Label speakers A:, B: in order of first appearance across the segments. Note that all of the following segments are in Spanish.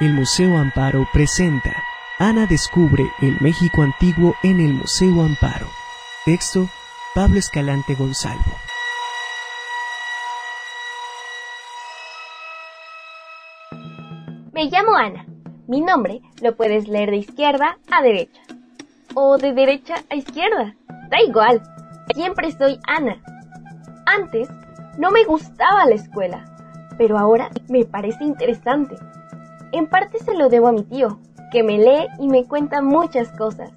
A: El Museo Amparo presenta Ana descubre el México antiguo en el Museo Amparo. Texto Pablo Escalante Gonzalo.
B: Me llamo Ana. Mi nombre lo puedes leer de izquierda a derecha. O de derecha a izquierda. Da igual. Siempre soy Ana. Antes no me gustaba la escuela, pero ahora me parece interesante. En parte se lo debo a mi tío, que me lee y me cuenta muchas cosas.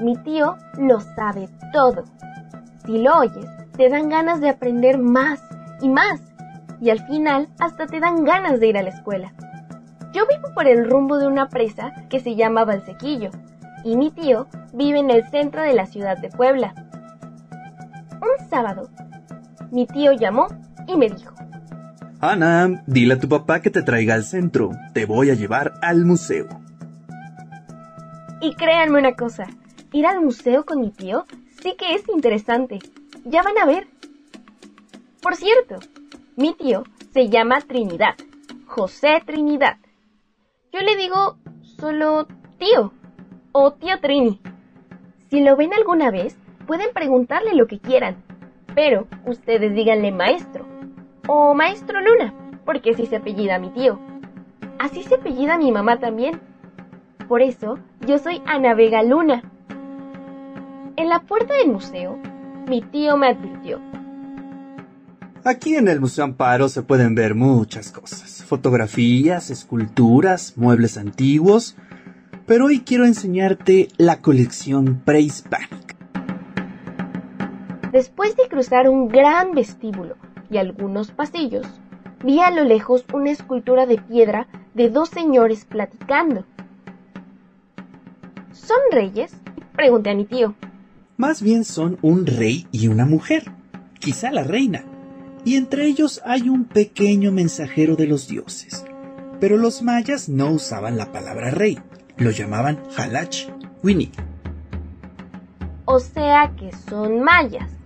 B: Mi tío lo sabe todo. Si lo oyes, te dan ganas de aprender más y más, y al final hasta te dan ganas de ir a la escuela. Yo vivo por el rumbo de una presa que se llama Valsequillo, y mi tío vive en el centro de la ciudad de Puebla. Un sábado, mi tío llamó y me dijo,
C: Ana, dile a tu papá que te traiga al centro. Te voy a llevar al museo.
B: Y créanme una cosa, ir al museo con mi tío sí que es interesante. Ya van a ver. Por cierto, mi tío se llama Trinidad, José Trinidad. Yo le digo solo tío o tío Trini. Si lo ven alguna vez, pueden preguntarle lo que quieran, pero ustedes díganle maestro o Maestro Luna, porque así se apellida mi tío. Así se apellida mi mamá también. Por eso yo soy Ana Vega Luna. En la puerta del museo, mi tío me advirtió.
C: Aquí en el Museo Amparo se pueden ver muchas cosas. Fotografías, esculturas, muebles antiguos. Pero hoy quiero enseñarte la colección prehispánica.
B: Después de cruzar un gran vestíbulo y algunos pasillos, vi a lo lejos una escultura de piedra de dos señores platicando. ¿Son reyes? Pregunté a mi tío.
C: Más bien son un rey y una mujer, quizá la reina. Y entre ellos hay un pequeño mensajero de los dioses. Pero los mayas no usaban la palabra rey, lo llamaban halach, winnie.
B: O sea que son mayas.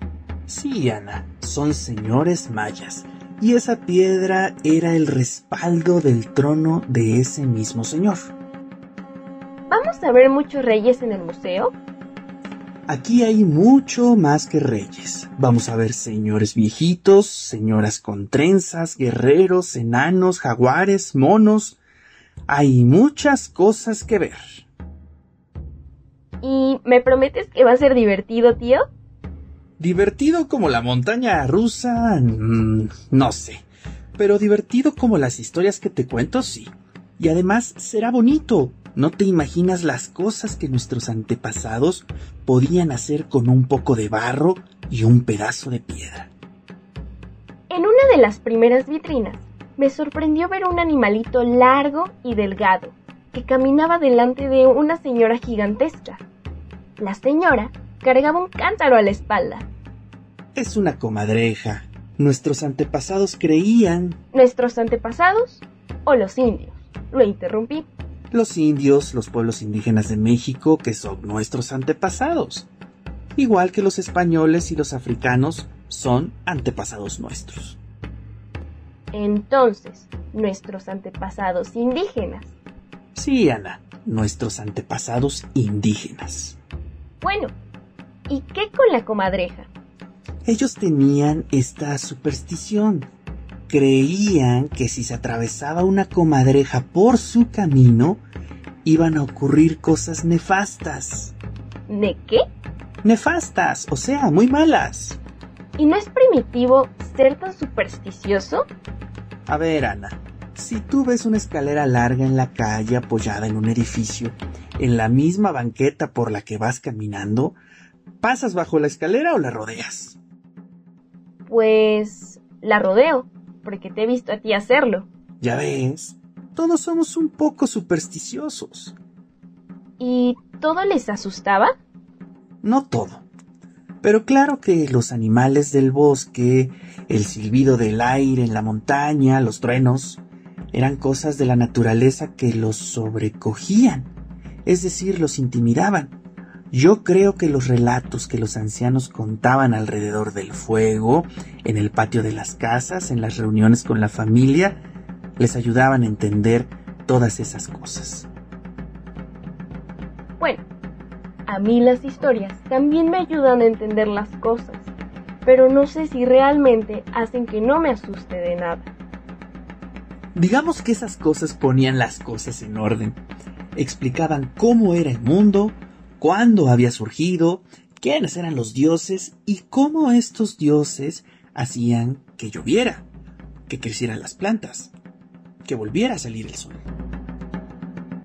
C: Sí, Ana, son señores mayas, y esa piedra era el respaldo del trono de ese mismo señor.
B: ¿Vamos a ver muchos reyes en el museo?
C: Aquí hay mucho más que reyes. Vamos a ver señores viejitos, señoras con trenzas, guerreros, enanos, jaguares, monos. Hay muchas cosas que ver.
B: ¿Y me prometes que va a ser divertido, tío?
C: Divertido como la montaña rusa, mm, no sé. Pero divertido como las historias que te cuento, sí. Y además será bonito. No te imaginas las cosas que nuestros antepasados podían hacer con un poco de barro y un pedazo de piedra.
B: En una de las primeras vitrinas me sorprendió ver un animalito largo y delgado que caminaba delante de una señora gigantesca. La señora cargaba un cántaro a la espalda.
C: Es una comadreja. Nuestros antepasados creían...
B: ¿Nuestros antepasados o los indios? Lo interrumpí.
C: Los indios, los pueblos indígenas de México, que son nuestros antepasados. Igual que los españoles y los africanos son antepasados nuestros.
B: Entonces, nuestros antepasados indígenas.
C: Sí, Ana, nuestros antepasados indígenas.
B: Bueno, ¿y qué con la comadreja?
C: Ellos tenían esta superstición. Creían que si se atravesaba una comadreja por su camino, iban a ocurrir cosas nefastas.
B: ¿De qué?
C: Nefastas, o sea, muy malas.
B: ¿Y no es primitivo ser tan supersticioso?
C: A ver, Ana, si tú ves una escalera larga en la calle apoyada en un edificio, en la misma banqueta por la que vas caminando, ¿pasas bajo la escalera o la rodeas?
B: Pues la rodeo, porque te he visto a ti hacerlo.
C: Ya ves, todos somos un poco supersticiosos.
B: ¿Y todo les asustaba?
C: No todo. Pero claro que los animales del bosque, el silbido del aire en la montaña, los truenos, eran cosas de la naturaleza que los sobrecogían, es decir, los intimidaban. Yo creo que los relatos que los ancianos contaban alrededor del fuego, en el patio de las casas, en las reuniones con la familia, les ayudaban a entender todas esas cosas.
B: Bueno, a mí las historias también me ayudan a entender las cosas, pero no sé si realmente hacen que no me asuste de nada.
C: Digamos que esas cosas ponían las cosas en orden, explicaban cómo era el mundo, cuándo había surgido, quiénes eran los dioses y cómo estos dioses hacían que lloviera, que crecieran las plantas, que volviera a salir el sol.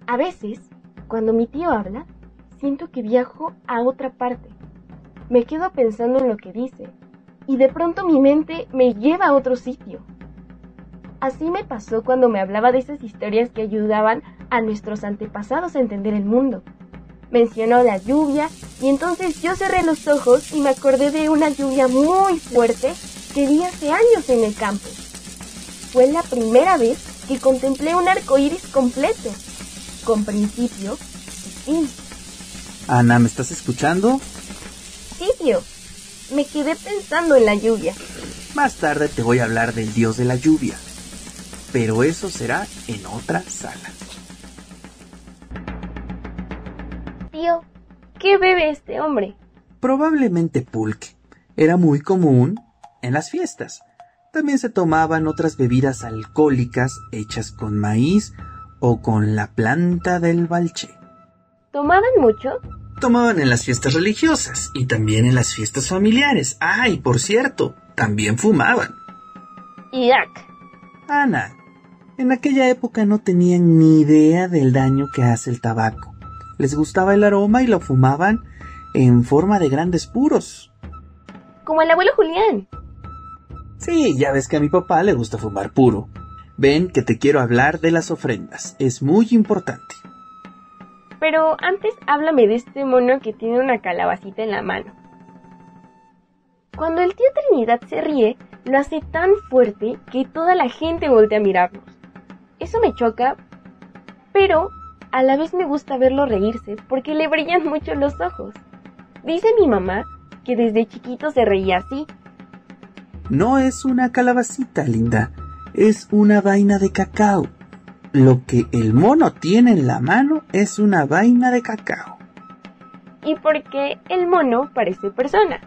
B: A veces, cuando mi tío habla, siento que viajo a otra parte. Me quedo pensando en lo que dice y de pronto mi mente me lleva a otro sitio. Así me pasó cuando me hablaba de esas historias que ayudaban a nuestros antepasados a entender el mundo. Mencionó la lluvia y entonces yo cerré los ojos y me acordé de una lluvia muy fuerte que vi hace años en el campo. Fue la primera vez que contemplé un arco iris completo, con principio y fin.
C: Ana, ¿me estás escuchando?
B: Sí, tío. Me quedé pensando en la lluvia.
C: Más tarde te voy a hablar del dios de la lluvia, pero eso será en otra sala.
B: ¿Qué bebe este hombre?
C: Probablemente pulque. Era muy común en las fiestas. También se tomaban otras bebidas alcohólicas hechas con maíz o con la planta del balché.
B: ¿Tomaban mucho?
C: Tomaban en las fiestas religiosas y también en las fiestas familiares. Ah, y por cierto, también fumaban.
B: Yak.
C: Ana, en aquella época no tenían ni idea del daño que hace el tabaco. Les gustaba el aroma y lo fumaban en forma de grandes puros.
B: Como el abuelo Julián.
C: Sí, ya ves que a mi papá le gusta fumar puro. Ven que te quiero hablar de las ofrendas. Es muy importante.
B: Pero antes háblame de este mono que tiene una calabacita en la mano. Cuando el tío Trinidad se ríe, lo hace tan fuerte que toda la gente voltea a mirarnos. Eso me choca, pero a la vez me gusta verlo reírse porque le brillan mucho los ojos. Dice mi mamá que desde chiquito se reía así.
C: No es una calabacita, linda. Es una vaina de cacao. Lo que el mono tiene en la mano es una vaina de cacao.
B: Y porque el mono parece persona.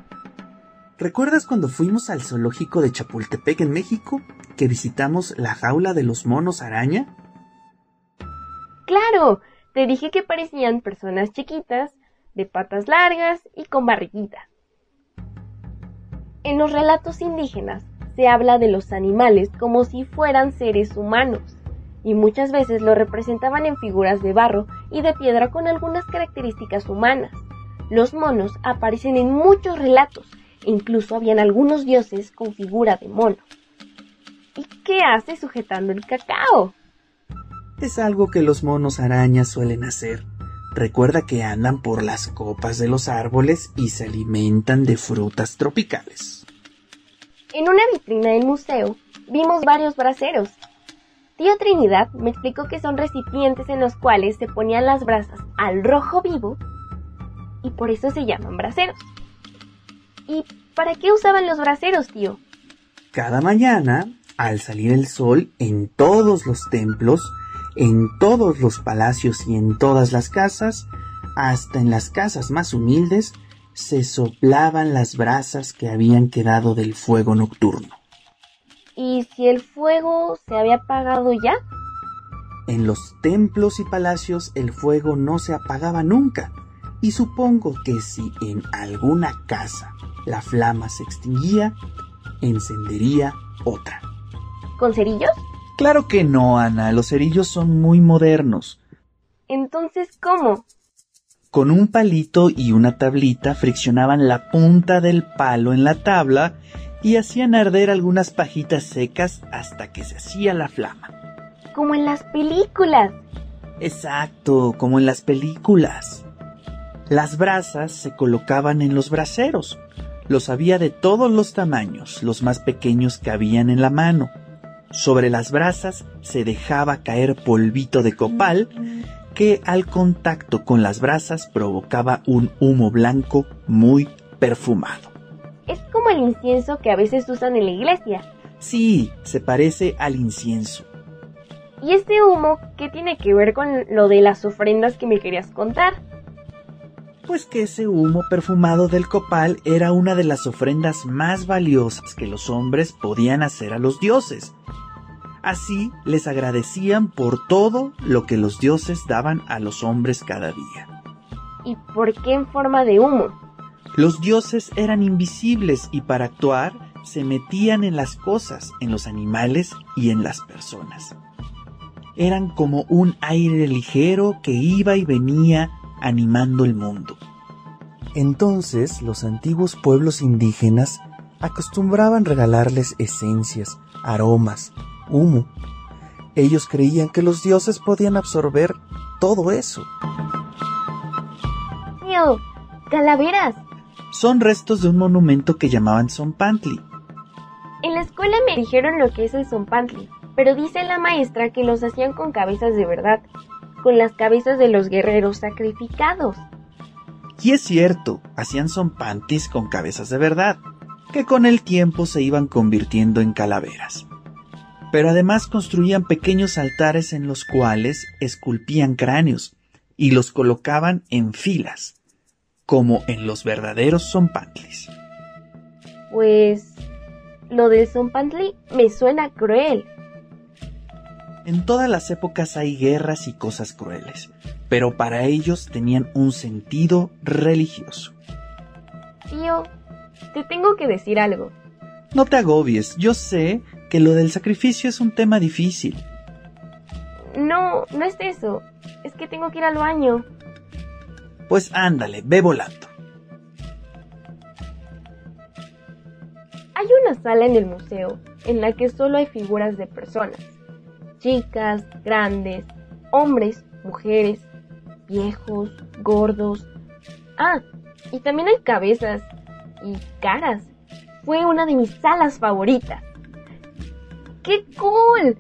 C: ¿Recuerdas cuando fuimos al zoológico de Chapultepec en México que visitamos la jaula de los monos araña?
B: Claro, te dije que parecían personas chiquitas, de patas largas y con barriguita. En los relatos indígenas se habla de los animales como si fueran seres humanos, y muchas veces lo representaban en figuras de barro y de piedra con algunas características humanas. Los monos aparecen en muchos relatos, e incluso habían algunos dioses con figura de mono. ¿Y qué hace sujetando el cacao?
C: Es algo que los monos arañas suelen hacer. Recuerda que andan por las copas de los árboles y se alimentan de frutas tropicales.
B: En una vitrina del museo vimos varios braseros. Tío Trinidad me explicó que son recipientes en los cuales se ponían las brasas al rojo vivo y por eso se llaman braseros. ¿Y para qué usaban los braseros, tío?
C: Cada mañana, al salir el sol, en todos los templos, en todos los palacios y en todas las casas, hasta en las casas más humildes, se soplaban las brasas que habían quedado del fuego nocturno.
B: ¿Y si el fuego se había apagado ya?
C: En los templos y palacios el fuego no se apagaba nunca, y supongo que si en alguna casa la flama se extinguía, encendería otra.
B: ¿Con cerillos?
C: Claro que no, Ana, los cerillos son muy modernos.
B: Entonces, ¿cómo?
C: Con un palito y una tablita friccionaban la punta del palo en la tabla y hacían arder algunas pajitas secas hasta que se hacía la flama.
B: Como en las películas.
C: Exacto, como en las películas. Las brasas se colocaban en los braseros. Los había de todos los tamaños, los más pequeños que habían en la mano. Sobre las brasas se dejaba caer polvito de copal que al contacto con las brasas provocaba un humo blanco muy perfumado.
B: Es como el incienso que a veces usan en la iglesia.
C: Sí, se parece al incienso.
B: ¿Y este humo qué tiene que ver con lo de las ofrendas que me querías contar?
C: Pues que ese humo perfumado del copal era una de las ofrendas más valiosas que los hombres podían hacer a los dioses. Así les agradecían por todo lo que los dioses daban a los hombres cada día.
B: ¿Y por qué en forma de humo?
C: Los dioses eran invisibles y para actuar se metían en las cosas, en los animales y en las personas. Eran como un aire ligero que iba y venía animando el mundo. Entonces los antiguos pueblos indígenas acostumbraban regalarles esencias, aromas, humo. Ellos creían que los dioses podían absorber todo eso.
B: Tío, calaveras.
C: Son restos de un monumento que llamaban Zompantli.
B: En la escuela me dijeron lo que es el Zompantli, pero dice la maestra que los hacían con cabezas de verdad, con las cabezas de los guerreros sacrificados.
C: Y es cierto, hacían Zompantis con cabezas de verdad, que con el tiempo se iban convirtiendo en calaveras. Pero además construían pequeños altares en los cuales esculpían cráneos y los colocaban en filas, como en los verdaderos Zompantlis.
B: Pues lo del Zompantli me suena cruel.
C: En todas las épocas hay guerras y cosas crueles, pero para ellos tenían un sentido religioso.
B: Tío, te tengo que decir algo.
C: No te agobies, yo sé que lo del sacrificio es un tema difícil.
B: No, no es eso. Es que tengo que ir al baño.
C: Pues ándale, ve volando.
B: Hay una sala en el museo en la que solo hay figuras de personas. Chicas, grandes, hombres, mujeres, viejos, gordos. Ah, y también hay cabezas y caras. Fue una de mis salas favoritas. ¡Qué cool!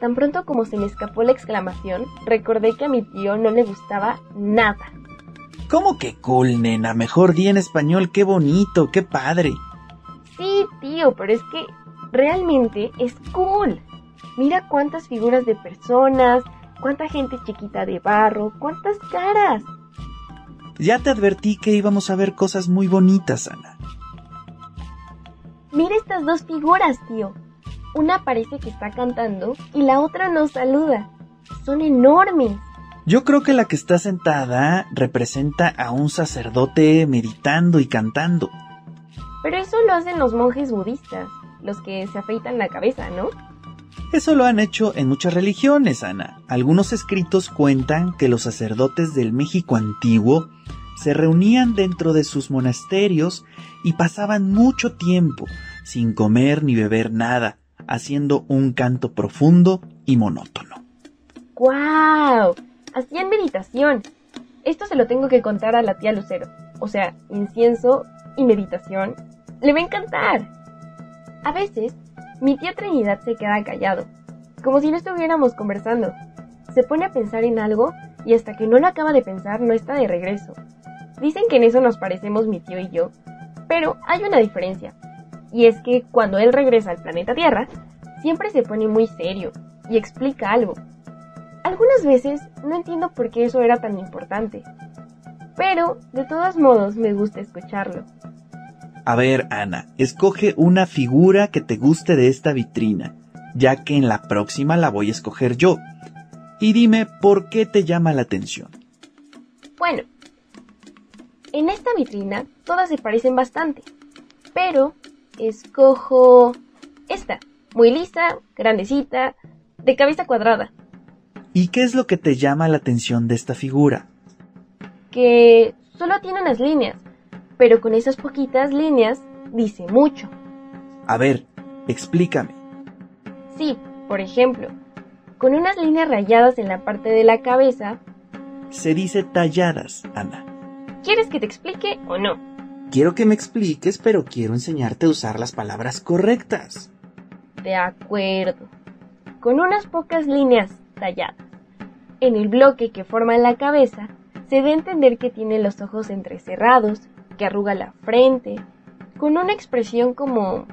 B: Tan pronto como se me escapó la exclamación, recordé que a mi tío no le gustaba nada.
C: ¿Cómo que cool, nena? Mejor di en español, qué bonito, qué padre.
B: Sí, tío, pero es que realmente es cool. Mira cuántas figuras de personas, cuánta gente chiquita de barro, cuántas caras.
C: Ya te advertí que íbamos a ver cosas muy bonitas, Ana.
B: Mira estas dos figuras, tío. Una parece que está cantando y la otra nos saluda. Son enormes.
C: Yo creo que la que está sentada representa a un sacerdote meditando y cantando.
B: Pero eso lo hacen los monjes budistas, los que se afeitan la cabeza, ¿no?
C: Eso lo han hecho en muchas religiones, Ana. Algunos escritos cuentan que los sacerdotes del México antiguo se reunían dentro de sus monasterios y pasaban mucho tiempo sin comer ni beber nada, haciendo un canto profundo y monótono.
B: ¡Guau! Hacían meditación. Esto se lo tengo que contar a la tía Lucero. O sea, incienso y meditación. Le va a encantar. A veces, mi tía Trinidad se queda callado, como si no estuviéramos conversando. Se pone a pensar en algo y hasta que no lo acaba de pensar no está de regreso. Dicen que en eso nos parecemos mi tío y yo, pero hay una diferencia. Y es que cuando él regresa al planeta Tierra, siempre se pone muy serio y explica algo. Algunas veces no entiendo por qué eso era tan importante, pero de todos modos me gusta escucharlo.
C: A ver, Ana, escoge una figura que te guste de esta vitrina, ya que en la próxima la voy a escoger yo. Y dime por qué te llama la atención.
B: Bueno, en esta vitrina todas se parecen bastante, pero escojo esta, muy lisa, grandecita, de cabeza cuadrada.
C: ¿Y qué es lo que te llama la atención de esta figura?
B: Que solo tiene unas líneas, pero con esas poquitas líneas dice mucho.
C: A ver, explícame.
B: Sí, por ejemplo, con unas líneas rayadas en la parte de la cabeza.
C: Se dice talladas, Ana.
B: ¿Quieres que te explique o no?
C: Quiero que me expliques, pero quiero enseñarte a usar las palabras correctas.
B: De acuerdo. Con unas pocas líneas talladas. En el bloque que forma la cabeza, se da a entender que tiene los ojos entrecerrados, que arruga la frente, con una expresión como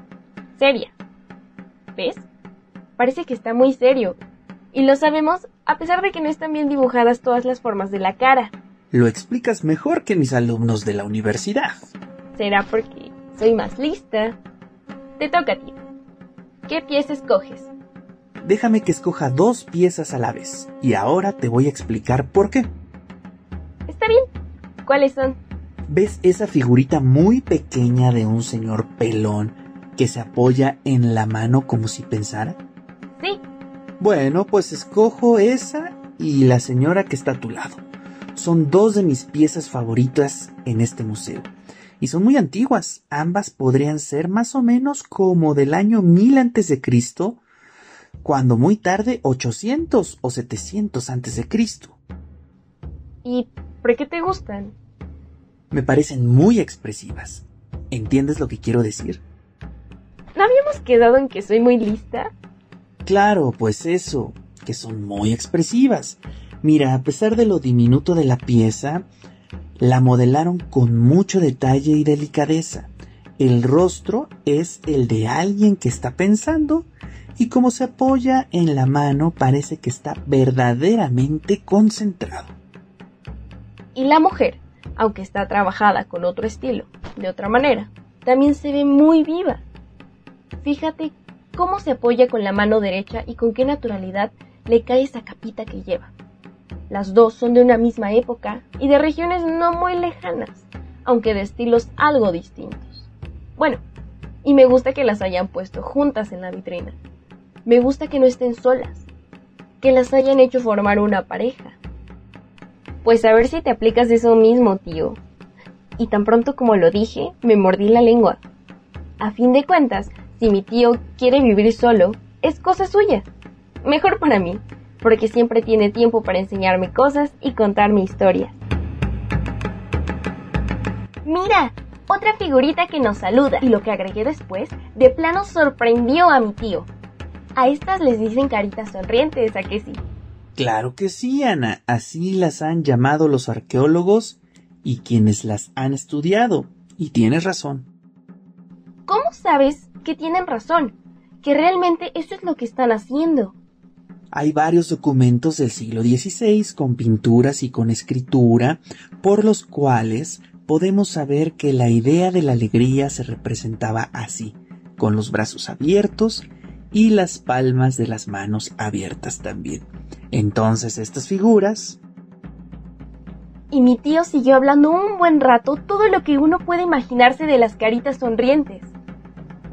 B: seria. ¿Ves? Parece que está muy serio. Y lo sabemos a pesar de que no están bien dibujadas todas las formas de la cara.
C: Lo explicas mejor que mis alumnos de la universidad.
B: Será porque soy más lista. Te toca a ti. ¿Qué pieza escoges?
C: Déjame que escoja dos piezas a la vez. Y ahora te voy a explicar por qué.
B: Está bien. ¿Cuáles son?
C: ¿Ves esa figurita muy pequeña de un señor pelón que se apoya en la mano como si pensara?
B: Sí.
C: Bueno, pues escojo esa y la señora que está a tu lado. Son dos de mis piezas favoritas en este museo. Y son muy antiguas. Ambas podrían ser más o menos como del año 1000 antes de Cristo, cuando muy tarde 800 o 700 antes de Cristo.
B: ¿Y por qué te gustan?
C: Me parecen muy expresivas. ¿Entiendes lo que quiero decir?
B: ¿No habíamos quedado en que soy muy lista?
C: Claro, pues eso, que son muy expresivas. Mira, a pesar de lo diminuto de la pieza, la modelaron con mucho detalle y delicadeza. El rostro es el de alguien que está pensando y como se apoya en la mano parece que está verdaderamente concentrado.
B: Y la mujer, aunque está trabajada con otro estilo, de otra manera, también se ve muy viva. Fíjate cómo se apoya con la mano derecha y con qué naturalidad le cae esa capita que lleva. Las dos son de una misma época y de regiones no muy lejanas, aunque de estilos algo distintos. Bueno, y me gusta que las hayan puesto juntas en la vitrina. Me gusta que no estén solas, que las hayan hecho formar una pareja. Pues a ver si te aplicas eso mismo, tío. Y tan pronto como lo dije, me mordí la lengua. A fin de cuentas, si mi tío quiere vivir solo, es cosa suya. Mejor para mí, porque siempre tiene tiempo para enseñarme cosas y contarme historias. Mira, otra figurita que nos saluda. Y lo que agregué después, de plano sorprendió a mi tío. A estas les dicen caritas sonrientes, ¿a que sí?
C: Claro que sí, Ana. Así las han llamado los arqueólogos y quienes las han estudiado. Y tienes razón.
B: ¿Cómo sabes que tienen razón? Que realmente eso es lo que están haciendo.
C: Hay varios documentos del siglo XVI con pinturas y con escritura por los cuales podemos saber que la idea de la alegría se representaba así, con los brazos abiertos y las palmas de las manos abiertas también. Entonces estas figuras...
B: Y mi tío siguió hablando un buen rato todo lo que uno puede imaginarse de las caritas sonrientes.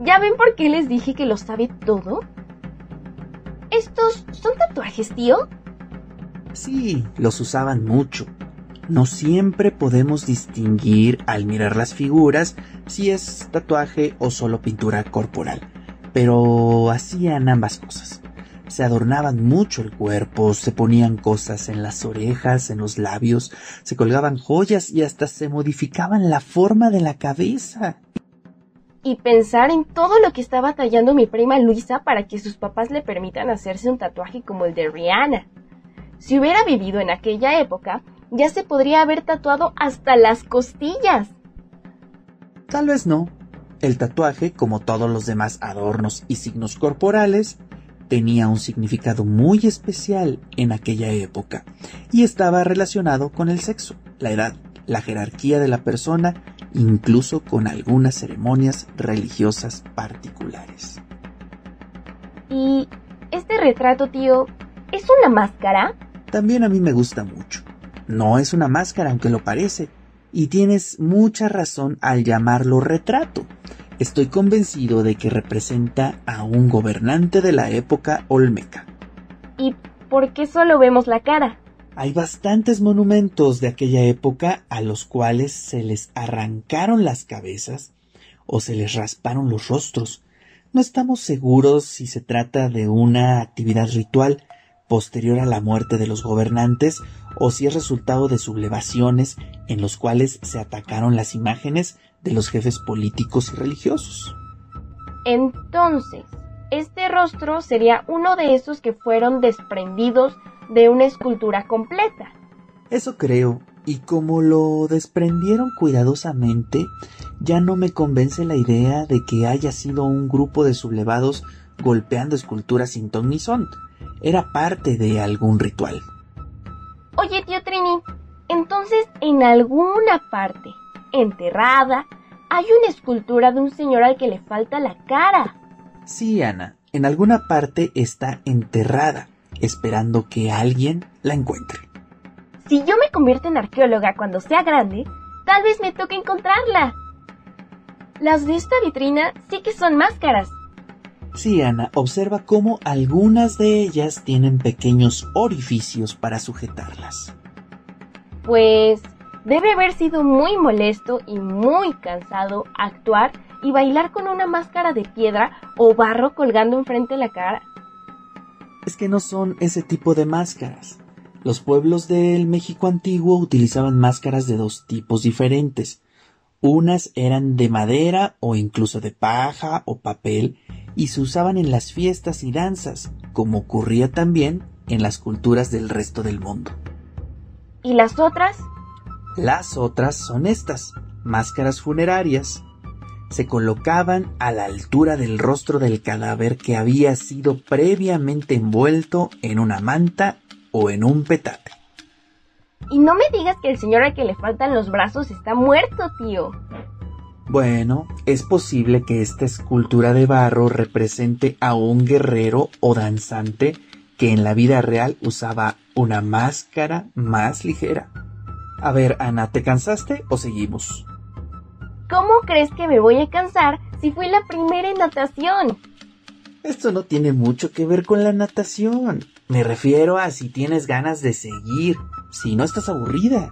B: ¿Ya ven por qué les dije que lo sabe todo? ¿Estos son tatuajes, tío?
C: Sí, los usaban mucho. No siempre podemos distinguir al mirar las figuras si es tatuaje o solo pintura corporal, pero hacían ambas cosas. Se adornaban mucho el cuerpo, se ponían cosas en las orejas, en los labios, se colgaban joyas y hasta se modificaban la forma de la cabeza
B: y pensar en todo lo que estaba tallando mi prima Luisa para que sus papás le permitan hacerse un tatuaje como el de Rihanna. Si hubiera vivido en aquella época, ya se podría haber tatuado hasta las costillas.
C: Tal vez no. El tatuaje, como todos los demás adornos y signos corporales, tenía un significado muy especial en aquella época y estaba relacionado con el sexo, la edad, la jerarquía de la persona incluso con algunas ceremonias religiosas particulares.
B: ¿Y este retrato, tío, es una máscara?
C: También a mí me gusta mucho. No es una máscara, aunque lo parece. Y tienes mucha razón al llamarlo retrato. Estoy convencido de que representa a un gobernante de la época olmeca.
B: ¿Y por qué solo vemos la cara?
C: Hay bastantes monumentos de aquella época a los cuales se les arrancaron las cabezas o se les rasparon los rostros. No estamos seguros si se trata de una actividad ritual posterior a la muerte de los gobernantes o si es resultado de sublevaciones en los cuales se atacaron las imágenes de los jefes políticos y religiosos.
B: Entonces, este rostro sería uno de esos que fueron desprendidos de una escultura completa.
C: Eso creo, y como lo desprendieron cuidadosamente, ya no me convence la idea de que haya sido un grupo de sublevados golpeando esculturas sin ton ni son. era parte de algún ritual.
B: Oye, tío Trini, entonces en alguna parte, enterrada, hay una escultura de un señor al que le falta la cara.
C: Sí, Ana, en alguna parte está enterrada, esperando que alguien la encuentre.
B: Si yo me convierto en arqueóloga cuando sea grande, tal vez me toque encontrarla. Las de esta vitrina sí que son máscaras.
C: Sí, Ana, observa cómo algunas de ellas tienen pequeños orificios para sujetarlas.
B: Pues debe haber sido muy molesto y muy cansado actuar y bailar con una máscara de piedra o barro colgando enfrente de la cara.
C: Es que no son ese tipo de máscaras. Los pueblos del México antiguo utilizaban máscaras de dos tipos diferentes. Unas eran de madera o incluso de paja o papel y se usaban en las fiestas y danzas, como ocurría también en las culturas del resto del mundo.
B: ¿Y las otras?
C: Las otras son estas, máscaras funerarias. Se colocaban a la altura del rostro del cadáver que había sido previamente envuelto en una manta o en un petate.
B: Y no me digas que el señor al que le faltan los brazos está muerto, tío.
C: Bueno, es posible que esta escultura de barro represente a un guerrero o danzante que en la vida real usaba una máscara más ligera. A ver, Ana, ¿te cansaste o seguimos?
B: ¿Cómo crees que me voy a cansar si fui la primera en natación?
C: Esto no tiene mucho que ver con la natación. Me refiero a si tienes ganas de seguir, si no estás aburrida.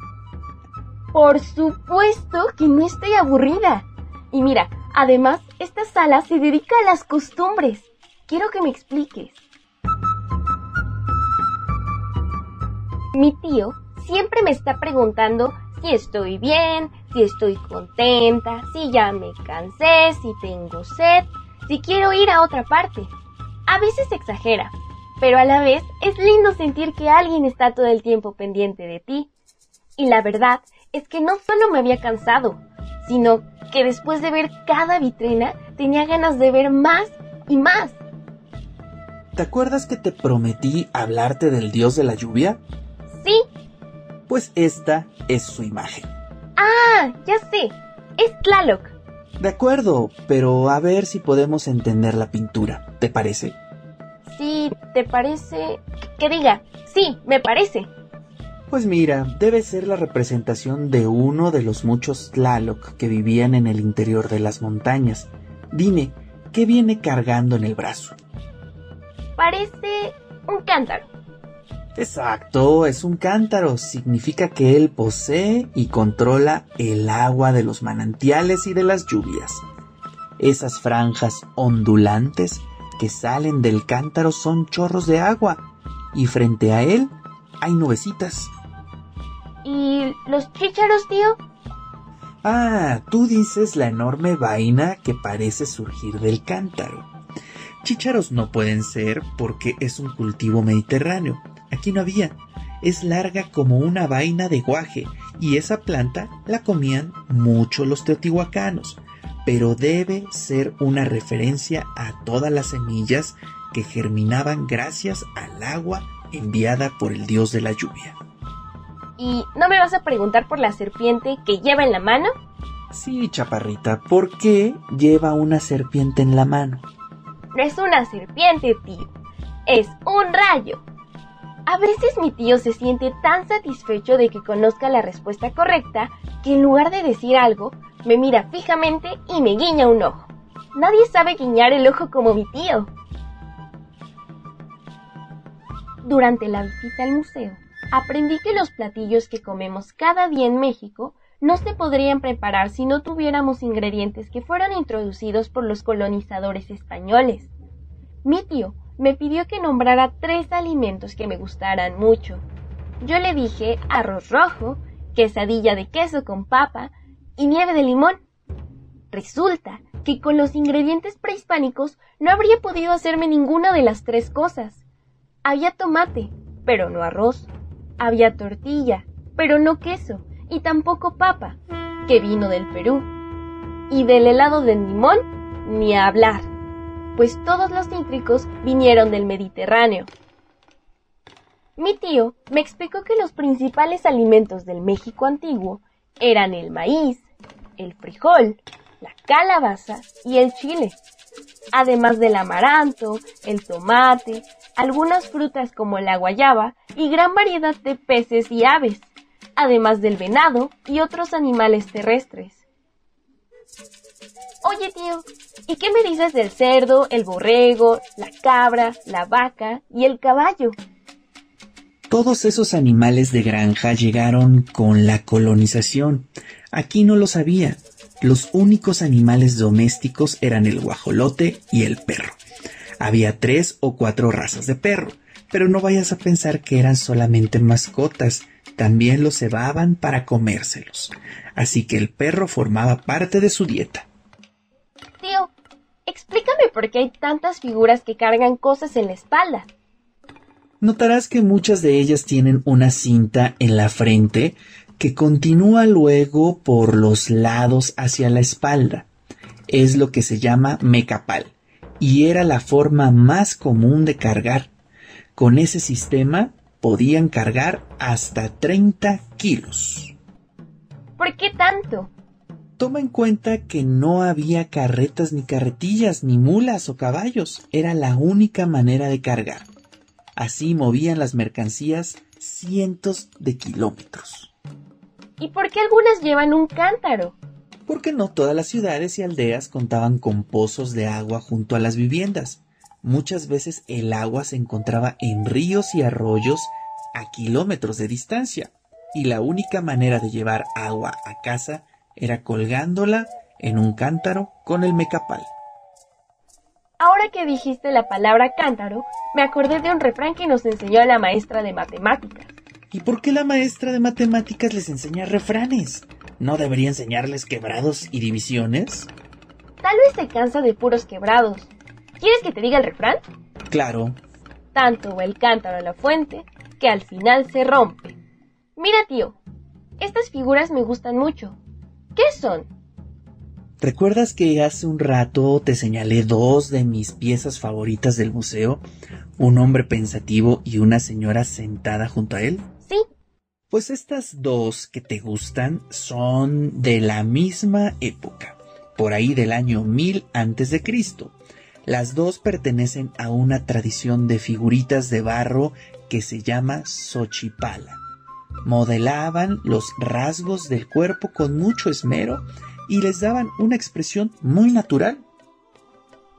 B: Por supuesto que no estoy aburrida. Y mira, además, esta sala se dedica a las costumbres. Quiero que me expliques. Mi tío siempre me está preguntando si estoy bien, si estoy contenta, si ya me cansé, si tengo sed, si quiero ir a otra parte. A veces exagera, pero a la vez es lindo sentir que alguien está todo el tiempo pendiente de ti. Y la verdad es que no solo me había cansado, sino que después de ver cada vitrina tenía ganas de ver más y más.
C: ¿Te acuerdas que te prometí hablarte del dios de la lluvia?
B: Sí.
C: Pues esta es su imagen.
B: Ah, ya sé. Es Tlaloc.
C: De acuerdo, pero a ver si podemos entender la pintura. ¿Te parece?
B: Sí, ¿te parece? Que diga, sí, me parece.
C: Pues mira, debe ser la representación de uno de los muchos Tlaloc que vivían en el interior de las montañas. Dime, ¿qué viene cargando en el brazo?
B: Parece un cántaro.
C: Exacto, es un cántaro. Significa que él posee y controla el agua de los manantiales y de las lluvias. Esas franjas ondulantes que salen del cántaro son chorros de agua y frente a él hay nubecitas.
B: ¿Y los chícharos, tío?
C: Ah, tú dices la enorme vaina que parece surgir del cántaro. Chícharos no pueden ser porque es un cultivo mediterráneo. Aquí no había. Es larga como una vaina de guaje y esa planta la comían mucho los teotihuacanos, pero debe ser una referencia a todas las semillas que germinaban gracias al agua enviada por el dios de la lluvia.
B: ¿Y no me vas a preguntar por la serpiente que lleva en la mano?
C: Sí, chaparrita, ¿por qué lleva una serpiente en la mano?
B: No es una serpiente, tío. Es un rayo. A veces mi tío se siente tan satisfecho de que conozca la respuesta correcta que en lugar de decir algo, me mira fijamente y me guiña un ojo. Nadie sabe guiñar el ojo como mi tío. Durante la visita al museo, aprendí que los platillos que comemos cada día en México no se podrían preparar si no tuviéramos ingredientes que fueran introducidos por los colonizadores españoles. Mi tío me pidió que nombrara tres alimentos que me gustaran mucho. Yo le dije arroz rojo, quesadilla de queso con papa y nieve de limón. Resulta que con los ingredientes prehispánicos no habría podido hacerme ninguna de las tres cosas. Había tomate, pero no arroz. Había tortilla, pero no queso, y tampoco papa, que vino del Perú. Y del helado de limón, ni hablar pues todos los cítricos vinieron del Mediterráneo. Mi tío me explicó que los principales alimentos del México antiguo eran el maíz, el frijol, la calabaza y el chile, además del amaranto, el tomate, algunas frutas como la guayaba y gran variedad de peces y aves, además del venado y otros animales terrestres. Oye tío, ¿y qué me dices del cerdo, el borrego, la cabra, la vaca y el caballo?
C: Todos esos animales de granja llegaron con la colonización. Aquí no lo sabía. Los únicos animales domésticos eran el guajolote y el perro. Había tres o cuatro razas de perro, pero no vayas a pensar que eran solamente mascotas, también los cebaban para comérselos. Así que el perro formaba parte de su dieta.
B: Tío, explícame por qué hay tantas figuras que cargan cosas en la espalda.
C: Notarás que muchas de ellas tienen una cinta en la frente que continúa luego por los lados hacia la espalda. Es lo que se llama mecapal y era la forma más común de cargar. Con ese sistema podían cargar hasta 30 kilos.
B: ¿Por qué tanto?
C: Toma en cuenta que no había carretas ni carretillas, ni mulas o caballos. Era la única manera de cargar. Así movían las mercancías cientos de kilómetros.
B: ¿Y por qué algunas llevan un cántaro?
C: Porque no todas las ciudades y aldeas contaban con pozos de agua junto a las viviendas. Muchas veces el agua se encontraba en ríos y arroyos a kilómetros de distancia, y la única manera de llevar agua a casa era colgándola en un cántaro con el mecapal.
B: Ahora que dijiste la palabra cántaro, me acordé de un refrán que nos enseñó la maestra de matemáticas.
C: ¿Y por qué la maestra de matemáticas les enseña refranes? ¿No debería enseñarles quebrados y divisiones?
B: Tal vez se cansa de puros quebrados. ¿Quieres que te diga el refrán?
C: Claro.
B: Tanto va el cántaro a la fuente que al final se rompe. Mira, tío, estas figuras me gustan mucho. ¿Qué son?
C: ¿Recuerdas que hace un rato te señalé dos de mis piezas favoritas del museo? Un hombre pensativo y una señora sentada junto a él.
B: Sí.
C: Pues estas dos que te gustan son de la misma época, por ahí del año 1000 antes de Cristo. Las dos pertenecen a una tradición de figuritas de barro que se llama Xochipala. Modelaban los rasgos del cuerpo con mucho esmero y les daban una expresión muy natural.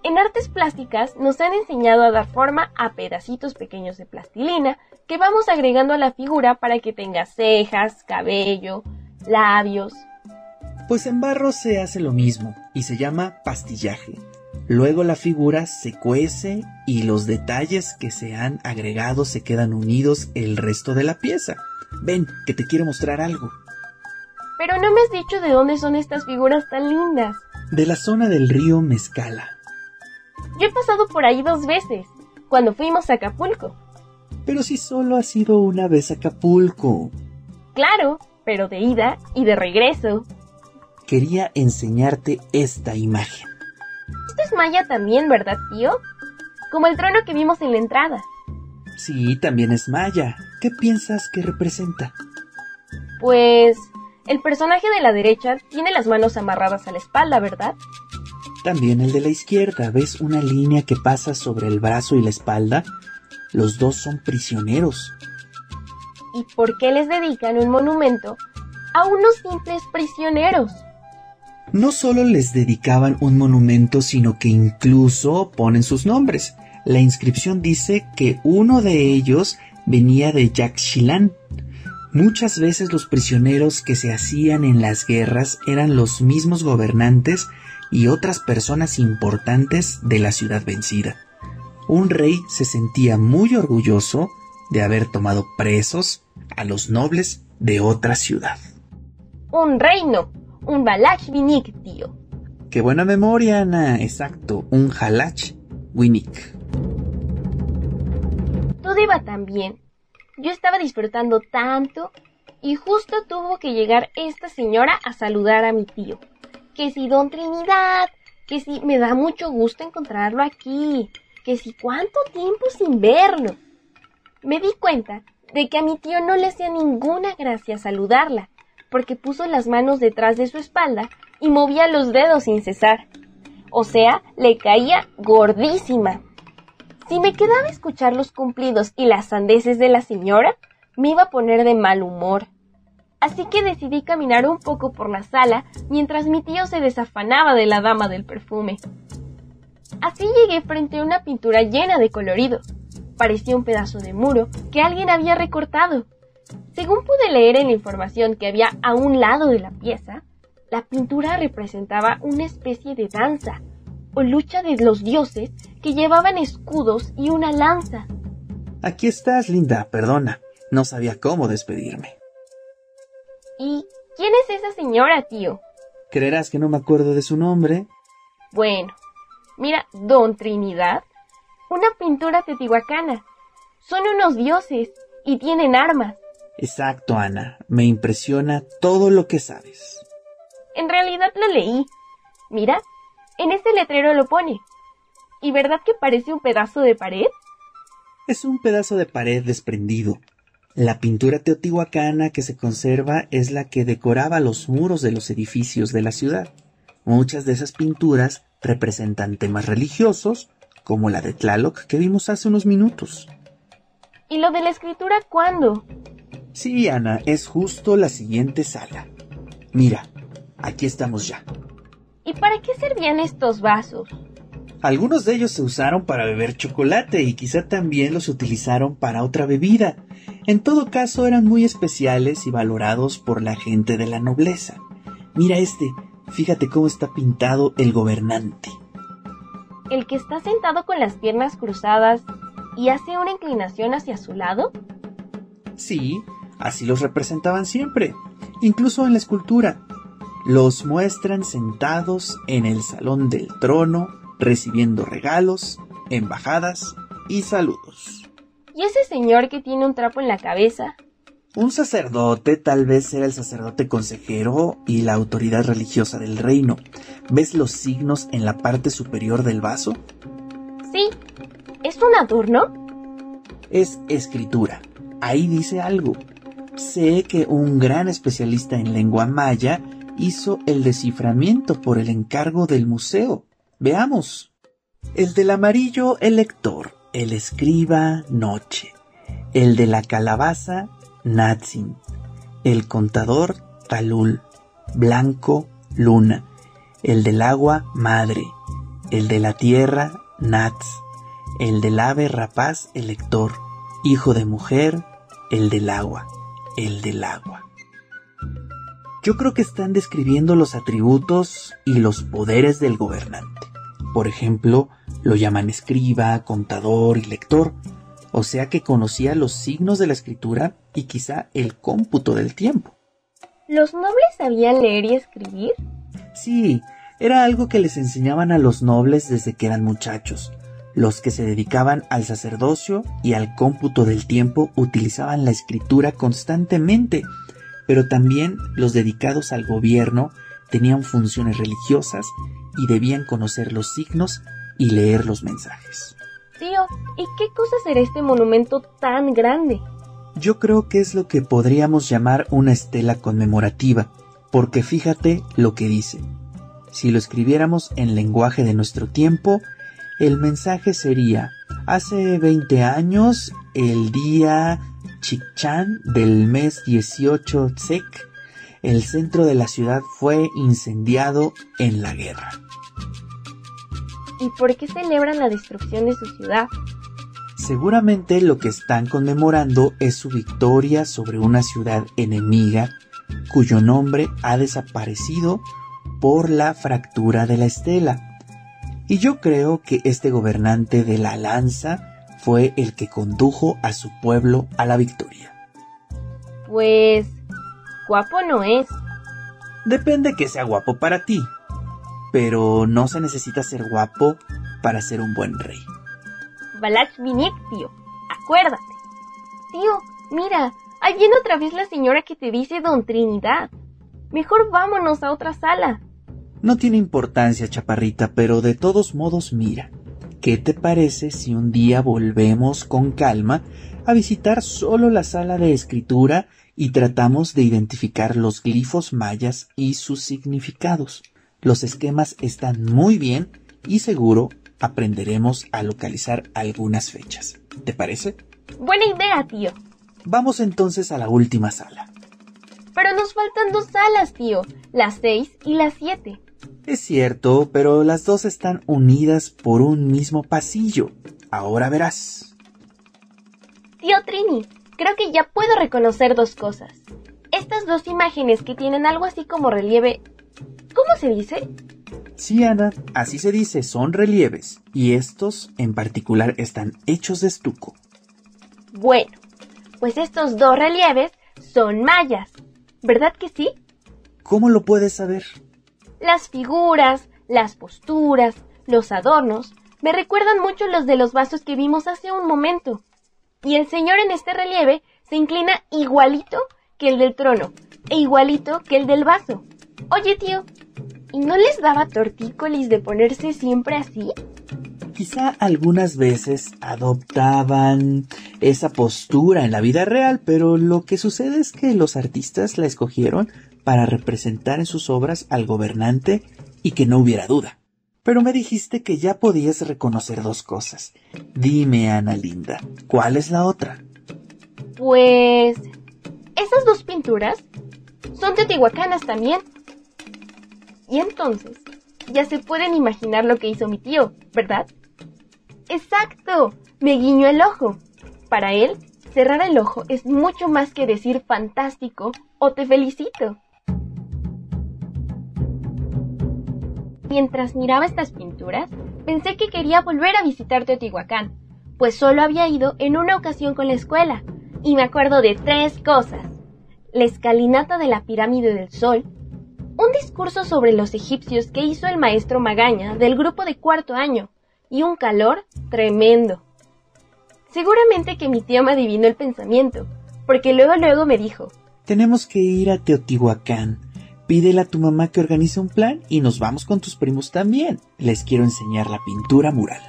B: En artes plásticas nos han enseñado a dar forma a pedacitos pequeños de plastilina que vamos agregando a la figura para que tenga cejas, cabello, labios.
C: Pues en barro se hace lo mismo y se llama pastillaje. Luego la figura se cuece y los detalles que se han agregado se quedan unidos el resto de la pieza. Ven, que te quiero mostrar algo.
B: Pero no me has dicho de dónde son estas figuras tan lindas.
C: De la zona del río Mezcala.
B: Yo he pasado por ahí dos veces, cuando fuimos a Acapulco.
C: Pero si solo has ido una vez a Acapulco.
B: Claro, pero de ida y de regreso.
C: Quería enseñarte esta imagen.
B: Esto es maya también, ¿verdad, tío? Como el trono que vimos en la entrada.
C: Sí, también es maya. ¿Qué piensas que representa?
B: Pues el personaje de la derecha tiene las manos amarradas a la espalda, ¿verdad?
C: También el de la izquierda. ¿Ves una línea que pasa sobre el brazo y la espalda? Los dos son prisioneros.
B: ¿Y por qué les dedican un monumento a unos simples prisioneros?
C: No solo les dedicaban un monumento, sino que incluso ponen sus nombres. La inscripción dice que uno de ellos venía de Yaxchilán, Muchas veces los prisioneros que se hacían en las guerras eran los mismos gobernantes y otras personas importantes de la ciudad vencida. Un rey se sentía muy orgulloso de haber tomado presos a los nobles de otra ciudad.
B: Un reino, un Balach Winik, tío.
C: Qué buena memoria, Ana. Exacto, un Halach.
B: Todo iba tan bien yo estaba disfrutando tanto y justo tuvo que llegar esta señora a saludar a mi tío. Que si don Trinidad, que si me da mucho gusto encontrarlo aquí, que si cuánto tiempo sin verlo. me di cuenta de que a mi tío no le hacía ninguna gracia saludarla, porque puso las manos detrás de su espalda y movía los dedos sin cesar. O sea, le caía gordísima. Si me quedaba a escuchar los cumplidos y las sandeces de la señora, me iba a poner de mal humor. Así que decidí caminar un poco por la sala mientras mi tío se desafanaba de la dama del perfume. Así llegué frente a una pintura llena de colorido. Parecía un pedazo de muro que alguien había recortado. Según pude leer en la información que había a un lado de la pieza, la pintura representaba una especie de danza o lucha de los dioses que llevaban escudos y una lanza.
C: Aquí estás, Linda, perdona. No sabía cómo despedirme.
B: ¿Y quién es esa señora, tío?
C: ¿Creerás que no me acuerdo de su nombre?
B: Bueno, mira, Don Trinidad, una pintura teotihuacana. Son unos dioses y tienen armas.
C: Exacto, Ana. Me impresiona todo lo que sabes.
B: En realidad lo leí. Mira, en este letrero lo pone. ¿Y verdad que parece un pedazo de pared?
C: Es un pedazo de pared desprendido. La pintura teotihuacana que se conserva es la que decoraba los muros de los edificios de la ciudad. Muchas de esas pinturas representan temas religiosos, como la de Tlaloc que vimos hace unos minutos.
B: ¿Y lo de la escritura cuándo?
C: Sí, Ana, es justo la siguiente sala. Mira, aquí estamos ya.
B: ¿Y para qué servían estos vasos?
C: Algunos de ellos se usaron para beber chocolate y quizá también los utilizaron para otra bebida. En todo caso eran muy especiales y valorados por la gente de la nobleza. Mira este, fíjate cómo está pintado el gobernante.
B: ¿El que está sentado con las piernas cruzadas y hace una inclinación hacia su lado?
C: Sí, así los representaban siempre, incluso en la escultura. Los muestran sentados en el salón del trono, recibiendo regalos, embajadas y saludos.
B: ¿Y ese señor que tiene un trapo en la cabeza?
C: Un sacerdote tal vez era el sacerdote consejero y la autoridad religiosa del reino. ¿Ves los signos en la parte superior del vaso?
B: Sí. ¿Es un adorno?
C: Es escritura. Ahí dice algo. Sé que un gran especialista en lengua maya hizo el desciframiento por el encargo del museo. Veamos. El del amarillo, el lector. El escriba, noche. El de la calabaza, Natsin. El contador, Talul. Blanco, luna. El del agua, madre. El de la tierra, Nats. El del ave rapaz, elector. Hijo de mujer, el del agua. El del agua. Yo creo que están describiendo los atributos y los poderes del gobernante. Por ejemplo, lo llaman escriba, contador y lector, o sea que conocía los signos de la escritura y quizá el cómputo del tiempo.
B: ¿Los nobles sabían leer y escribir?
C: Sí, era algo que les enseñaban a los nobles desde que eran muchachos. Los que se dedicaban al sacerdocio y al cómputo del tiempo utilizaban la escritura constantemente pero también los dedicados al gobierno tenían funciones religiosas y debían conocer los signos y leer los mensajes.
B: Tío, ¿y qué cosa será este monumento tan grande?
C: Yo creo que es lo que podríamos llamar una estela conmemorativa, porque fíjate lo que dice. Si lo escribiéramos en lenguaje de nuestro tiempo, el mensaje sería, hace 20 años, el día Chichan del mes 18 Tsek, el centro de la ciudad fue incendiado en la guerra.
B: ¿Y por qué celebran la destrucción de su ciudad?
C: Seguramente lo que están conmemorando es su victoria sobre una ciudad enemiga cuyo nombre ha desaparecido por la fractura de la estela. Y yo creo que este gobernante de la lanza fue el que condujo a su pueblo a la victoria.
B: Pues... guapo no es.
C: Depende que sea guapo para ti, pero no se necesita ser guapo para ser un buen rey.
B: Balach Vinik, tío, acuérdate. Tío, mira, ahí viene otra vez la señora que te dice Don Trinidad. Mejor vámonos a otra sala.
C: No tiene importancia, chaparrita, pero de todos modos mira. ¿Qué te parece si un día volvemos con calma a visitar solo la sala de escritura y tratamos de identificar los glifos mayas y sus significados. Los esquemas están muy bien y seguro aprenderemos a localizar algunas fechas. ¿Te parece?
B: Buena idea, tío.
C: Vamos entonces a la última sala.
B: Pero nos faltan dos salas, tío, las seis y las siete.
C: Es cierto, pero las dos están unidas por un mismo pasillo. Ahora verás.
B: Tío Trini, creo que ya puedo reconocer dos cosas. Estas dos imágenes que tienen algo así como relieve. ¿Cómo se dice?
C: Sí, Ana, así se dice, son relieves, y estos en particular están hechos de estuco.
B: Bueno, pues estos dos relieves son mayas, ¿verdad que sí?
C: ¿Cómo lo puedes saber?
B: Las figuras, las posturas, los adornos, me recuerdan mucho los de los vasos que vimos hace un momento. Y el señor en este relieve se inclina igualito que el del trono, e igualito que el del vaso. Oye, tío, ¿y no les daba tortícolis de ponerse siempre así?
C: Quizá algunas veces adoptaban esa postura en la vida real, pero lo que sucede es que los artistas la escogieron para representar en sus obras al gobernante y que no hubiera duda. Pero me dijiste que ya podías reconocer dos cosas. Dime, Ana Linda, ¿cuál es la otra?
B: Pues... Esas dos pinturas son teotihuacanas también. Y entonces, ya se pueden imaginar lo que hizo mi tío, ¿verdad? Exacto, me guiñó el ojo. Para él, cerrar el ojo es mucho más que decir fantástico o te felicito. Mientras miraba estas pinturas, pensé que quería volver a visitar Teotihuacán, pues solo había ido en una ocasión con la escuela, y me acuerdo de tres cosas. La escalinata de la pirámide del Sol, un discurso sobre los egipcios que hizo el maestro Magaña del grupo de cuarto año, y un calor tremendo. Seguramente que mi tío me adivinó el pensamiento, porque luego luego me dijo,
C: Tenemos que ir a Teotihuacán. Pídele a tu mamá que organice un plan y nos vamos con tus primos también. Les quiero enseñar la pintura mural.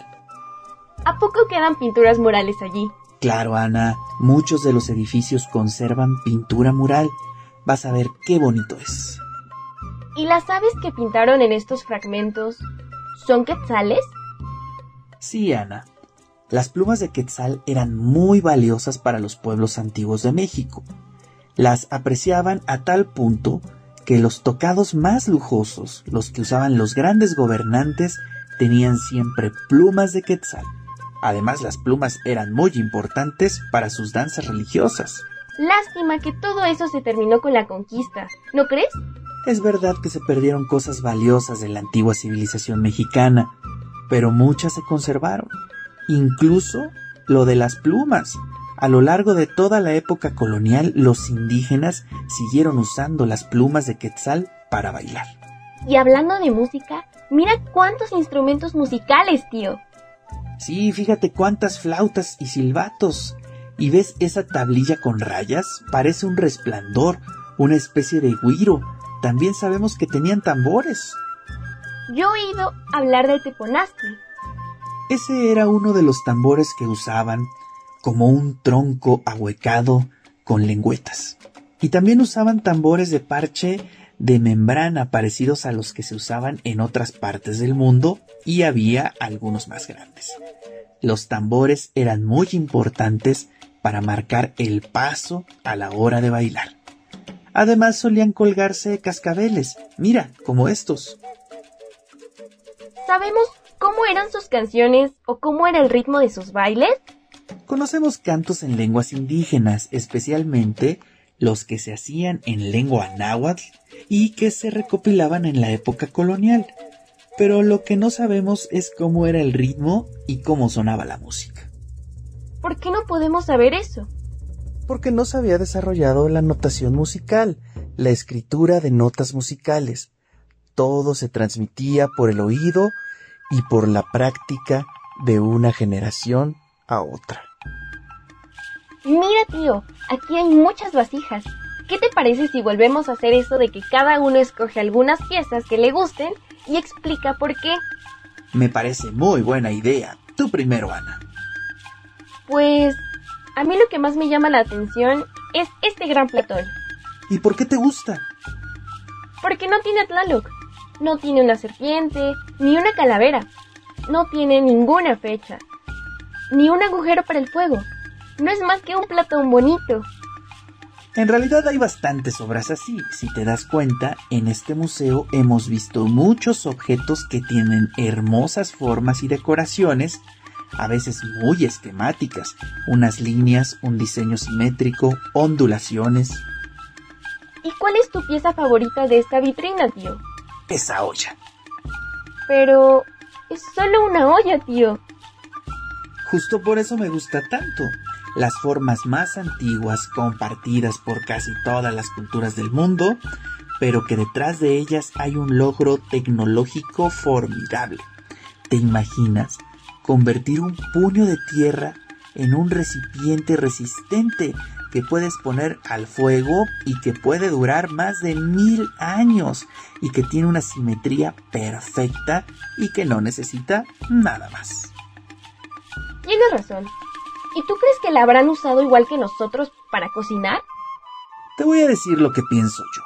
B: ¿A poco quedan pinturas murales allí?
C: Claro, Ana, muchos de los edificios conservan pintura mural. Vas a ver qué bonito es.
B: ¿Y las aves que pintaron en estos fragmentos son quetzales?
C: Sí, Ana. Las plumas de quetzal eran muy valiosas para los pueblos antiguos de México. Las apreciaban a tal punto que los tocados más lujosos, los que usaban los grandes gobernantes, tenían siempre plumas de quetzal. Además, las plumas eran muy importantes para sus danzas religiosas.
B: Lástima que todo eso se terminó con la conquista, ¿no crees?
C: Es verdad que se perdieron cosas valiosas de la antigua civilización mexicana, pero muchas se conservaron. Incluso lo de las plumas. A lo largo de toda la época colonial, los indígenas siguieron usando las plumas de quetzal para bailar.
B: Y hablando de música, mira cuántos instrumentos musicales, tío.
C: Sí, fíjate cuántas flautas y silbatos. ¿Y ves esa tablilla con rayas? Parece un resplandor, una especie de guiro. También sabemos que tenían tambores.
B: Yo he oído hablar del teponazli.
C: Ese era uno de los tambores que usaban como un tronco ahuecado con lengüetas. Y también usaban tambores de parche de membrana parecidos a los que se usaban en otras partes del mundo y había algunos más grandes. Los tambores eran muy importantes para marcar el paso a la hora de bailar. Además solían colgarse cascabeles, mira, como estos.
B: ¿Sabemos cómo eran sus canciones o cómo era el ritmo de sus bailes?
C: Conocemos cantos en lenguas indígenas, especialmente los que se hacían en lengua náhuatl y que se recopilaban en la época colonial. Pero lo que no sabemos es cómo era el ritmo y cómo sonaba la música.
B: ¿Por qué no podemos saber eso?
C: Porque no se había desarrollado la notación musical, la escritura de notas musicales. Todo se transmitía por el oído y por la práctica de una generación a otra.
B: Mira, tío, aquí hay muchas vasijas. ¿Qué te parece si volvemos a hacer eso de que cada uno escoge algunas piezas que le gusten y explica por qué?
C: Me parece muy buena idea. Tú primero, Ana.
B: Pues A mí lo que más me llama la atención es este gran Platón.
C: ¿Y por qué te gusta?
B: Porque no tiene Tlaloc, no tiene una serpiente, ni una calavera, no tiene ninguna fecha, ni un agujero para el fuego. No es más que un Platón bonito.
C: En realidad hay bastantes obras así. Si te das cuenta, en este museo hemos visto muchos objetos que tienen hermosas formas y decoraciones, a veces muy esquemáticas, unas líneas, un diseño simétrico, ondulaciones.
B: ¿Y cuál es tu pieza favorita de esta vitrina, tío?
C: Esa olla.
B: Pero es solo una olla, tío.
C: Justo por eso me gusta tanto las formas más antiguas compartidas por casi todas las culturas del mundo, pero que detrás de ellas hay un logro tecnológico formidable. ¿Te imaginas convertir un puño de tierra en un recipiente resistente que puedes poner al fuego y que puede durar más de mil años y que tiene una simetría perfecta y que no necesita nada más?
B: Tienes razón. ¿Y tú crees que la habrán usado igual que nosotros para cocinar?
C: Te voy a decir lo que pienso yo.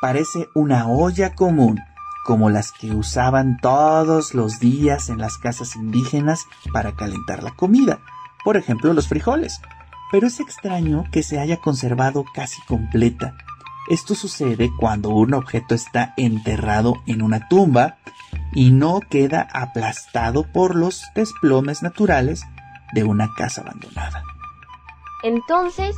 C: Parece una olla común, como las que usaban todos los días en las casas indígenas para calentar la comida, por ejemplo los frijoles. Pero es extraño que se haya conservado casi completa. Esto sucede cuando un objeto está enterrado en una tumba y no queda aplastado por los desplomes naturales de una casa abandonada.
B: Entonces...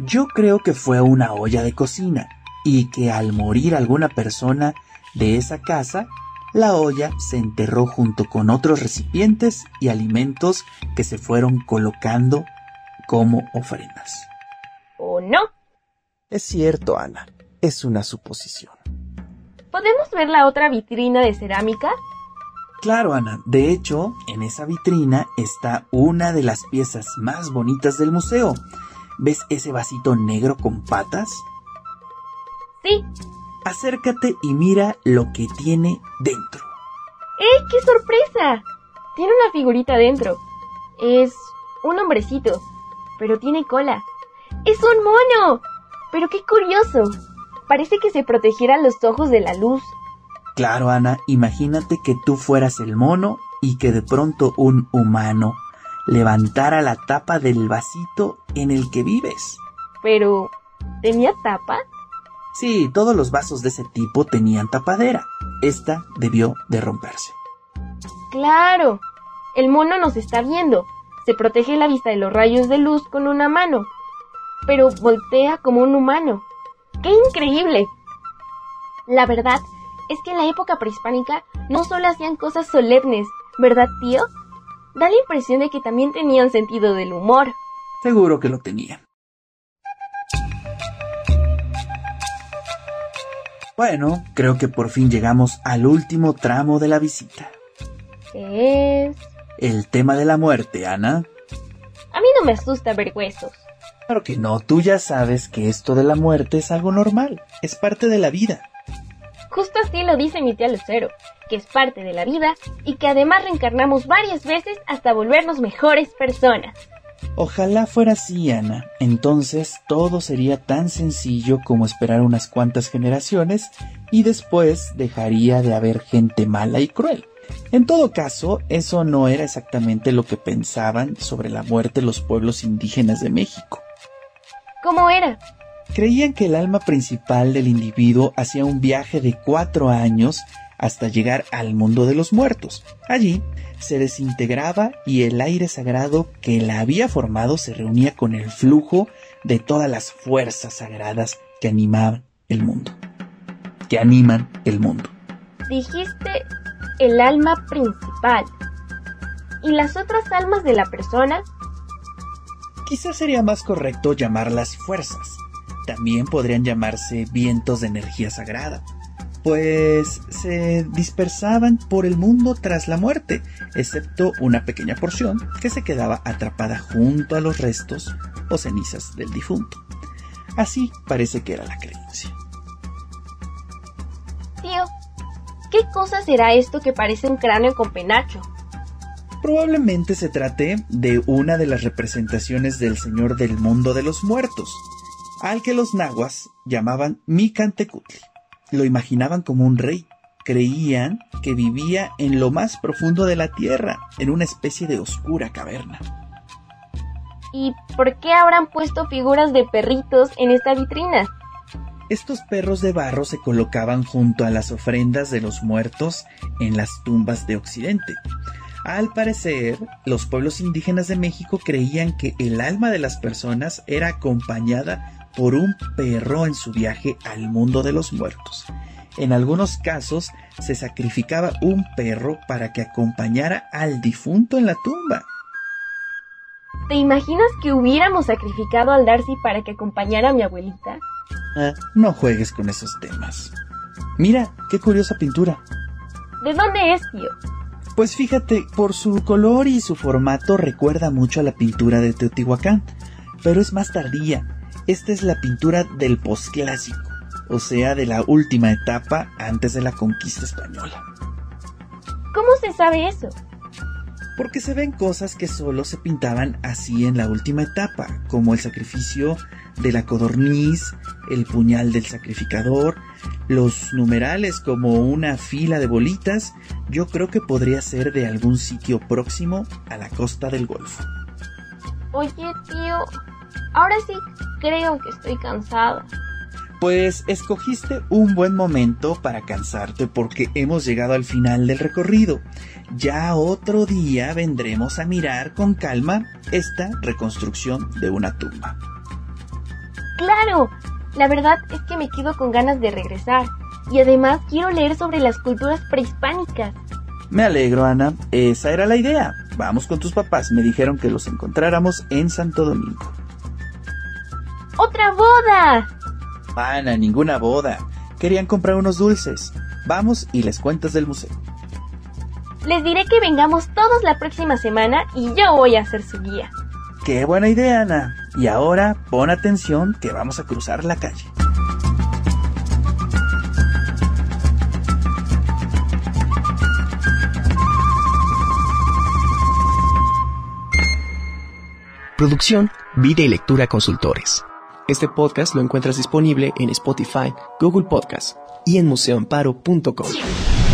C: Yo creo que fue una olla de cocina y que al morir alguna persona de esa casa, la olla se enterró junto con otros recipientes y alimentos que se fueron colocando como ofrendas.
B: ¿O no?
C: Es cierto, Ana. Es una suposición.
B: ¿Podemos ver la otra vitrina de cerámica?
C: Claro, Ana. De hecho, en esa vitrina está una de las piezas más bonitas del museo. ¿Ves ese vasito negro con patas?
B: Sí.
C: Acércate y mira lo que tiene dentro.
B: ¡Eh, qué sorpresa! Tiene una figurita dentro. Es un hombrecito, pero tiene cola. ¡Es un mono! Pero qué curioso. Parece que se protegiera los ojos de la luz.
C: Claro, Ana, imagínate que tú fueras el mono y que de pronto un humano levantara la tapa del vasito en el que vives.
B: Pero, ¿tenía tapa?
C: Sí, todos los vasos de ese tipo tenían tapadera. Esta debió de romperse.
B: Claro. El mono nos está viendo. Se protege la vista de los rayos de luz con una mano. Pero voltea como un humano. ¡Qué increíble! La verdad es que en la época prehispánica no solo hacían cosas solemnes, ¿verdad, tío? Da la impresión de que también tenían sentido del humor.
C: Seguro que lo tenían. Bueno, creo que por fin llegamos al último tramo de la visita.
B: ¿Qué es?
C: El tema de la muerte, Ana.
B: A mí no me asusta ver huesos.
C: Claro que no, tú ya sabes que esto de la muerte es algo normal, es parte de la vida.
B: Justo así lo dice mi tía Lucero, que es parte de la vida y que además reencarnamos varias veces hasta volvernos mejores personas.
C: Ojalá fuera así, Ana. Entonces todo sería tan sencillo como esperar unas cuantas generaciones y después dejaría de haber gente mala y cruel. En todo caso, eso no era exactamente lo que pensaban sobre la muerte los pueblos indígenas de México.
B: ¿Cómo era?
C: Creían que el alma principal del individuo hacía un viaje de cuatro años hasta llegar al mundo de los muertos. Allí se desintegraba y el aire sagrado que la había formado se reunía con el flujo de todas las fuerzas sagradas que animaban el mundo. Que animan el mundo.
B: Dijiste el alma principal. ¿Y las otras almas de la persona?
C: Quizás sería más correcto llamarlas fuerzas también podrían llamarse vientos de energía sagrada, pues se dispersaban por el mundo tras la muerte, excepto una pequeña porción que se quedaba atrapada junto a los restos o cenizas del difunto. Así parece que era la creencia.
B: Tío, ¿qué cosa será esto que parece un cráneo con penacho?
C: Probablemente se trate de una de las representaciones del Señor del Mundo de los Muertos, al que los nahuas llamaban Micantecutli. Lo imaginaban como un rey. Creían que vivía en lo más profundo de la tierra, en una especie de oscura caverna.
B: ¿Y por qué habrán puesto figuras de perritos en esta vitrina?
C: Estos perros de barro se colocaban junto a las ofrendas de los muertos en las tumbas de Occidente. Al parecer, los pueblos indígenas de México creían que el alma de las personas era acompañada por un perro en su viaje al mundo de los muertos. En algunos casos se sacrificaba un perro para que acompañara al difunto en la tumba.
B: ¿Te imaginas que hubiéramos sacrificado al Darcy para que acompañara a mi abuelita?
C: Ah, no juegues con esos temas. Mira, qué curiosa pintura.
B: ¿De dónde es, tío?
C: Pues fíjate, por su color y su formato recuerda mucho a la pintura de Teotihuacán, pero es más tardía. Esta es la pintura del posclásico, o sea, de la última etapa antes de la conquista española.
B: ¿Cómo se sabe eso?
C: porque se ven cosas que solo se pintaban así en la última etapa, como el sacrificio de la codorniz, el puñal del sacrificador, los numerales como una fila de bolitas, yo creo que podría ser de algún sitio próximo a la costa del Golfo.
B: Oye, tío, ahora sí creo que estoy cansada.
C: Pues escogiste un buen momento para cansarte porque hemos llegado al final del recorrido. Ya otro día vendremos a mirar con calma esta reconstrucción de una tumba.
B: Claro, la verdad es que me quedo con ganas de regresar y además quiero leer sobre las culturas prehispánicas.
C: Me alegro, Ana. Esa era la idea. Vamos con tus papás. Me dijeron que los encontráramos en Santo Domingo.
B: ¡Otra boda!
C: Ana, ninguna boda. Querían comprar unos dulces. Vamos y les cuentas del museo.
B: Les diré que vengamos todos la próxima semana y yo voy a ser su guía.
C: Qué buena idea, Ana. Y ahora pon atención que vamos a cruzar la calle.
A: Producción, Vida y Lectura Consultores. Este podcast lo encuentras disponible en Spotify, Google Podcast y en museoamparo.com.